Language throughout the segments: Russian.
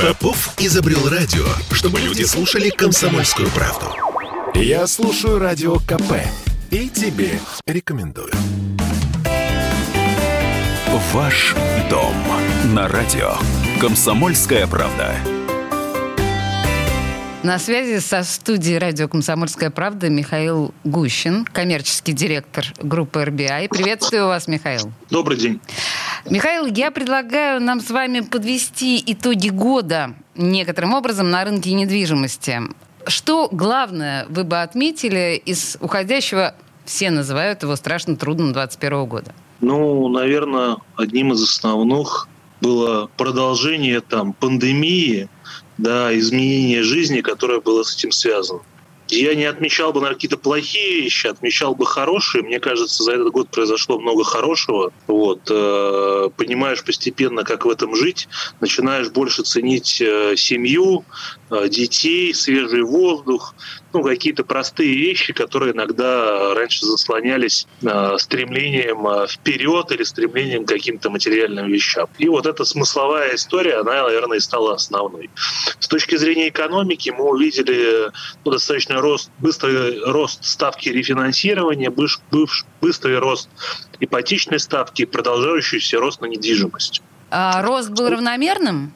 Попов изобрел радио, чтобы люди слушали комсомольскую правду. Я слушаю радио КП и тебе рекомендую. Ваш дом на радио. Комсомольская правда. На связи со студией радио «Комсомольская правда» Михаил Гущин, коммерческий директор группы RBI. Приветствую вас, Михаил. Добрый день. Михаил, я предлагаю нам с вами подвести итоги года некоторым образом на рынке недвижимости. Что главное вы бы отметили из уходящего, все называют его страшно трудным 21 года? Ну, наверное, одним из основных было продолжение там пандемии, да, изменение жизни, которое было с этим связано. Я не отмечал бы, наверное, какие-то плохие вещи, отмечал бы хорошие. Мне кажется, за этот год произошло много хорошего. Вот. Э, понимаешь постепенно, как в этом жить. Начинаешь больше ценить э, семью, э, детей, свежий воздух ну, какие-то простые вещи, которые иногда раньше заслонялись э, стремлением э, вперед или стремлением к каким-то материальным вещам. И вот эта смысловая история, она, наверное, и стала основной. С точки зрения экономики мы увидели ну, достаточно рост, быстрый рост ставки рефинансирования, быш, бывш, быстрый рост ипотечной ставки и продолжающийся рост на недвижимость. А рост был равномерным?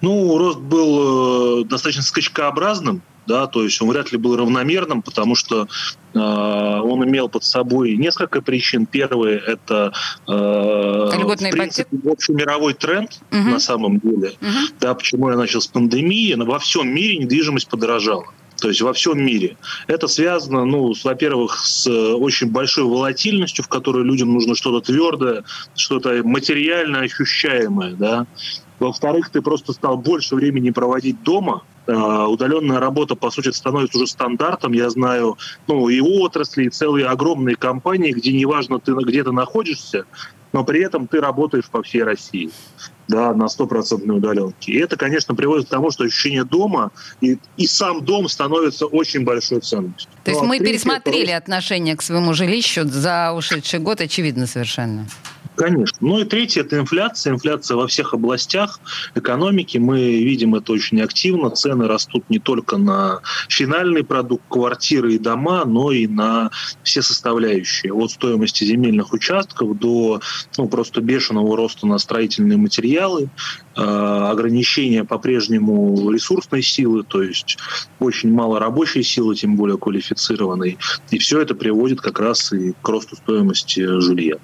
Ну, рост был э, достаточно скачкообразным да, то есть он вряд ли был равномерным, потому что э, он имел под собой несколько причин. Первое это э, в принципе, общий мировой тренд угу. на самом деле, угу. да, почему я начал с пандемии, но во всем мире недвижимость подорожала. То есть во всем мире. Это связано, ну, во-первых, с очень большой волатильностью, в которой людям нужно что-то твердое, что-то материально ощущаемое, да. Во-вторых, ты просто стал больше времени проводить дома, Э, удаленная работа, по сути, становится уже стандартом. Я знаю ну, и отрасли, и целые огромные компании, где неважно, ты где ты находишься, но при этом ты работаешь по всей России да, на стопроцентной удаленке. И это, конечно, приводит к тому, что ощущение дома и, и сам дом становится очень большой ценностью. То есть ну, а мы пересмотрели это... отношение к своему жилищу за ушедший год, очевидно совершенно. Конечно. Ну и третье – это инфляция. Инфляция во всех областях экономики. Мы видим это очень активно. Цены растут не только на финальный продукт, квартиры и дома, но и на все составляющие. От стоимости земельных участков до ну, просто бешеного роста на строительные материалы, ограничения по-прежнему ресурсной силы, то есть очень мало рабочей силы, тем более квалифицированной. И все это приводит как раз и к росту стоимости жилья.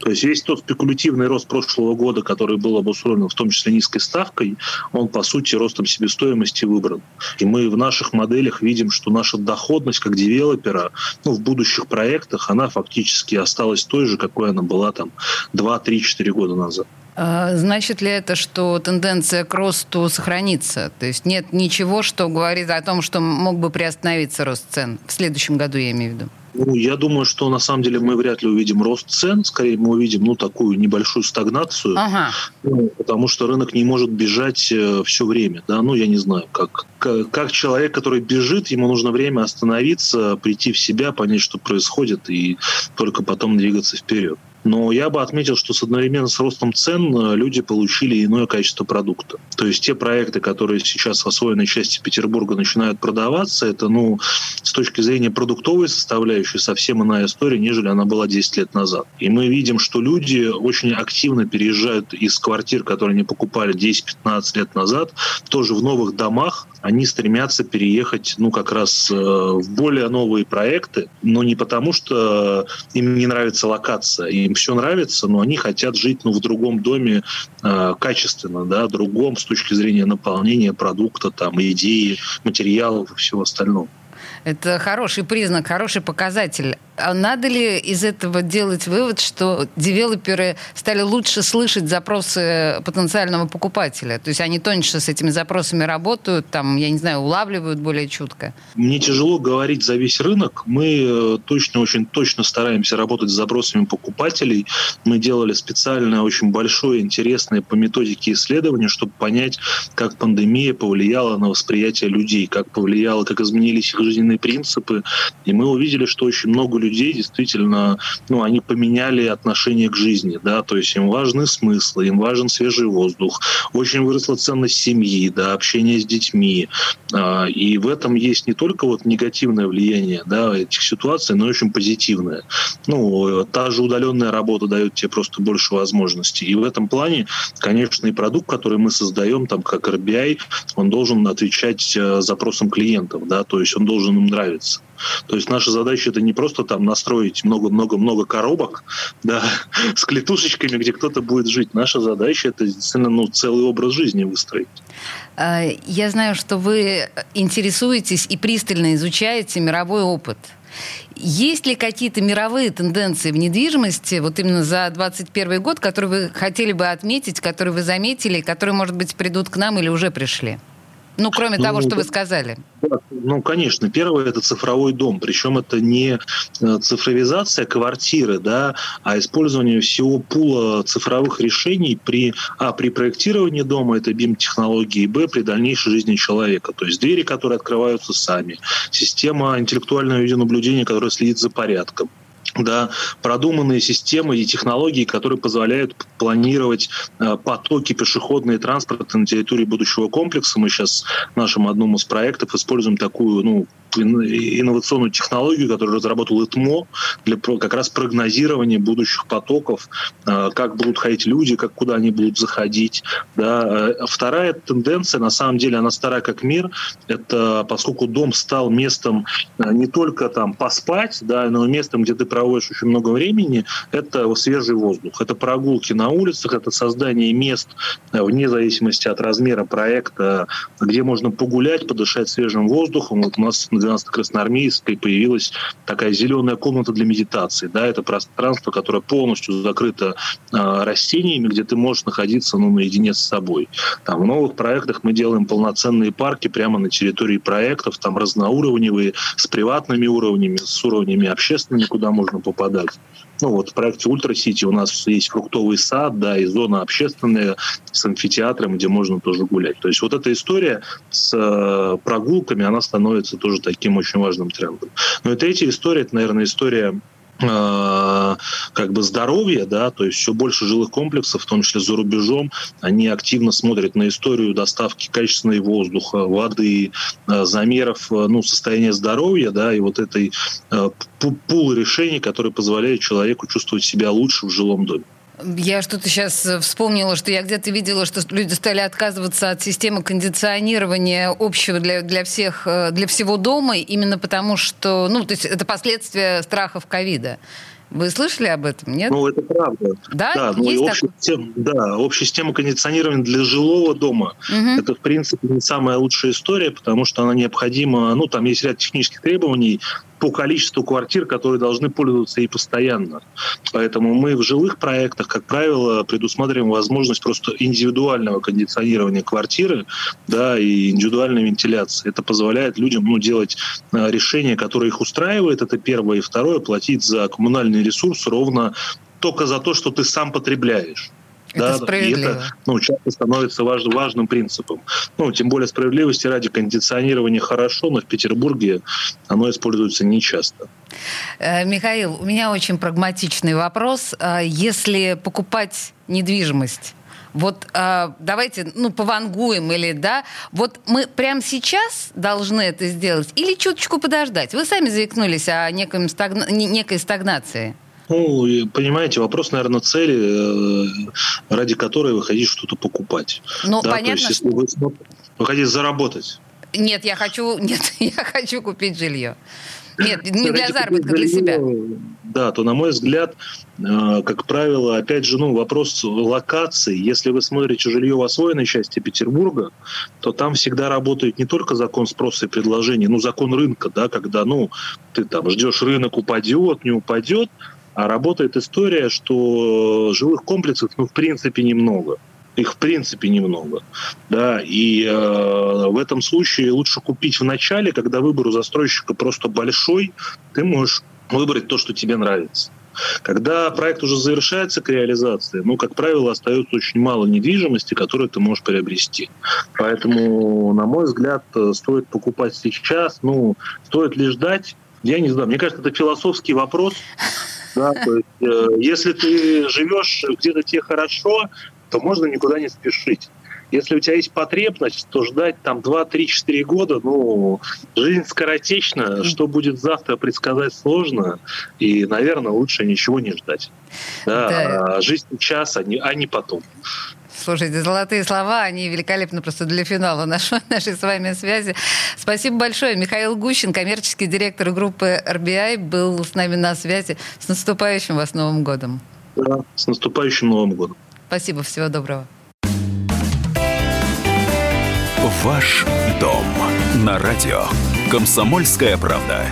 То есть весь тот спекулятивный рост прошлого года, который был обусловлен в том числе низкой ставкой, он, по сути, ростом себестоимости выбран. И мы в наших моделях видим, что наша доходность как девелопера ну, в будущих проектах, она фактически осталась той же, какой она была там 2, 3, 4 года назад. А, значит ли это, что тенденция к росту сохранится? То есть нет ничего, что говорит о том, что мог бы приостановиться рост цен в следующем году, я имею в виду? Ну, я думаю, что на самом деле мы вряд ли увидим рост цен, скорее мы увидим ну такую небольшую стагнацию, ага. ну, потому что рынок не может бежать э, все время, да, ну я не знаю, как, как как человек, который бежит, ему нужно время остановиться, прийти в себя, понять, что происходит, и только потом двигаться вперед. Но я бы отметил, что с одновременно с ростом цен э, люди получили иное качество продукта. То есть те проекты, которые сейчас в освоенной части Петербурга начинают продаваться, это, ну, с точки зрения продуктовой составляющей совсем иная история, нежели она была 10 лет назад. И мы видим, что люди очень активно переезжают из квартир, которые они покупали 10-15 лет назад, тоже в новых домах, они стремятся переехать, ну, как раз э, в более новые проекты, но не потому, что им не нравится локация, им все нравится, но они хотят жить, ну, в другом доме э, качественно, да, другом с точки зрения наполнения продукта, там, идеи, материалов и всего остального. Это хороший признак, хороший показатель. А надо ли из этого делать вывод, что девелоперы стали лучше слышать запросы потенциального покупателя? То есть они тоньше с этими запросами работают, там, я не знаю, улавливают более чутко? Мне тяжело говорить за весь рынок. Мы э, точно, очень точно стараемся работать с запросами покупателей. Мы делали специальное, очень большое, интересное по методике исследования, чтобы понять, как пандемия повлияла на восприятие людей, как повлияла, как изменились их жизненные принципы. И мы увидели, что очень много людей людей действительно, ну, они поменяли отношение к жизни, да, то есть им важны смыслы, им важен свежий воздух, очень выросла ценность семьи, да, общение с детьми, а, и в этом есть не только вот негативное влияние, да, этих ситуаций, но и очень позитивное. Ну, та же удаленная работа дает тебе просто больше возможностей, и в этом плане, конечно, и продукт, который мы создаем, там, как RBI, он должен отвечать э, запросам клиентов, да, то есть он должен им нравиться. То есть наша задача это не просто там настроить много-много-много коробок, да, с клетушечками, где кто-то будет жить. Наша задача это действительно ну, целый образ жизни выстроить. А, я знаю, что вы интересуетесь и пристально изучаете мировой опыт. Есть ли какие-то мировые тенденции в недвижимости вот именно за 2021 год, которые вы хотели бы отметить, которые вы заметили, которые, может быть, придут к нам или уже пришли? Ну, кроме ну, того, что вы сказали. Ну, конечно. Первое – это цифровой дом. Причем это не э, цифровизация квартиры, да, а использование всего пула цифровых решений при, а, при проектировании дома – это BIM-технологии, б, при дальнейшей жизни человека. То есть двери, которые открываются сами, система интеллектуального видеонаблюдения, которая следит за порядком да, продуманные системы и технологии, которые позволяют планировать э, потоки пешеходного транспорта на территории будущего комплекса. Мы сейчас в нашем одном из проектов используем такую ну, инновационную технологию, которую разработал ИТМО для как раз прогнозирования будущих потоков, э, как будут ходить люди, как куда они будут заходить. Да. Э, вторая тенденция, на самом деле, она старая как мир, это поскольку дом стал местом не только там поспать, да, но и местом, где ты проводишь очень много времени, это свежий воздух, это прогулки на улицах, это создание мест вне зависимости от размера проекта, где можно погулять, подышать свежим воздухом. Вот у нас 12-красноармейской появилась такая зеленая комната для медитации. Да, это пространство, которое полностью закрыто э, растениями, где ты можешь находиться ну, наедине с собой. Там, в новых проектах мы делаем полноценные парки прямо на территории проектов, там разноуровневые, с приватными уровнями, с уровнями общественными, куда можно попадать. Ну вот в проекте Ультра Сити у нас есть фруктовый сад, да, и зона общественная с амфитеатром, где можно тоже гулять. То есть вот эта история с э, прогулками, она становится тоже таким очень важным трендом. Ну и третья история, это, наверное, история как бы здоровья, да, то есть все больше жилых комплексов, в том числе за рубежом, они активно смотрят на историю доставки качественного воздуха, воды, э, замеров э, ну, состояния здоровья, да, и вот этой пул решений, которые позволяют человеку чувствовать себя лучше в жилом доме. Я что-то сейчас э, вспомнила, что я где-то видела, что люди стали отказываться от системы кондиционирования общего для, для всех, э, для всего дома, именно потому что, ну, то есть это последствия страхов ковида. Вы слышали об этом, нет? Ну, это правда. Да? да ну, Есть общая, система, да, общая система кондиционирования для жилого дома угу. это, в принципе, не самая лучшая история, потому что она необходима, ну, там есть ряд технических требований, по количеству квартир, которые должны пользоваться и постоянно. Поэтому мы в жилых проектах, как правило, предусматриваем возможность просто индивидуального кондиционирования квартиры да, и индивидуальной вентиляции. Это позволяет людям ну, делать э, решения, которые их устраивают. Это первое. И второе, платить за коммунальный ресурс ровно только за то, что ты сам потребляешь. Это да, справедливо. И это ну, часто становится важ, важным принципом. Ну, тем более справедливости ради кондиционирования хорошо, но в Петербурге оно используется нечасто. Э, Михаил, у меня очень прагматичный вопрос. А если покупать недвижимость, вот э, давайте, ну, повангуем или, да, вот мы прямо сейчас должны это сделать или чуточку подождать? Вы сами заикнулись о некой, стагна... некой стагнации. Ну, понимаете, вопрос, наверное, цели, э, ради которой вы хотите что-то покупать. Ну, да, понятно. То есть, если вы, вы хотите заработать. Нет, я хочу, нет, я хочу купить жилье. Нет, не для заработка, для себя. Да, то, на мой взгляд, э, как правило, опять же, ну, вопрос локации. Если вы смотрите жилье в освоенной части Петербурга, то там всегда работает не только закон спроса и предложения, ну, закон рынка, да, когда, ну, ты там ждешь, рынок упадет, не упадет, работает история, что жилых комплексов, ну, в принципе, немного. Их в принципе немного. Да, и э, в этом случае лучше купить в начале, когда выбор у застройщика просто большой, ты можешь выбрать то, что тебе нравится. Когда проект уже завершается к реализации, ну, как правило, остается очень мало недвижимости, которую ты можешь приобрести. Поэтому, на мой взгляд, стоит покупать сейчас. Ну, стоит ли ждать? Я не знаю, мне кажется, это философский вопрос. Да, то есть, э, если ты живешь где-то тебе хорошо, то можно никуда не спешить. Если у тебя есть потребность, то ждать там 2, 3, 4 года, ну, жизнь скоротечна, что будет завтра предсказать сложно, и, наверное, лучше ничего не ждать. Да, да. А жизнь сейчас, а не, а не потом. Слушайте, золотые слова, они великолепны просто для финала нашей, нашей с вами связи. Спасибо большое. Михаил Гущин, коммерческий директор группы RBI, был с нами на связи. С наступающим вас Новым годом. Да, с наступающим Новым годом. Спасибо, всего доброго. Ваш дом на радио. Комсомольская правда.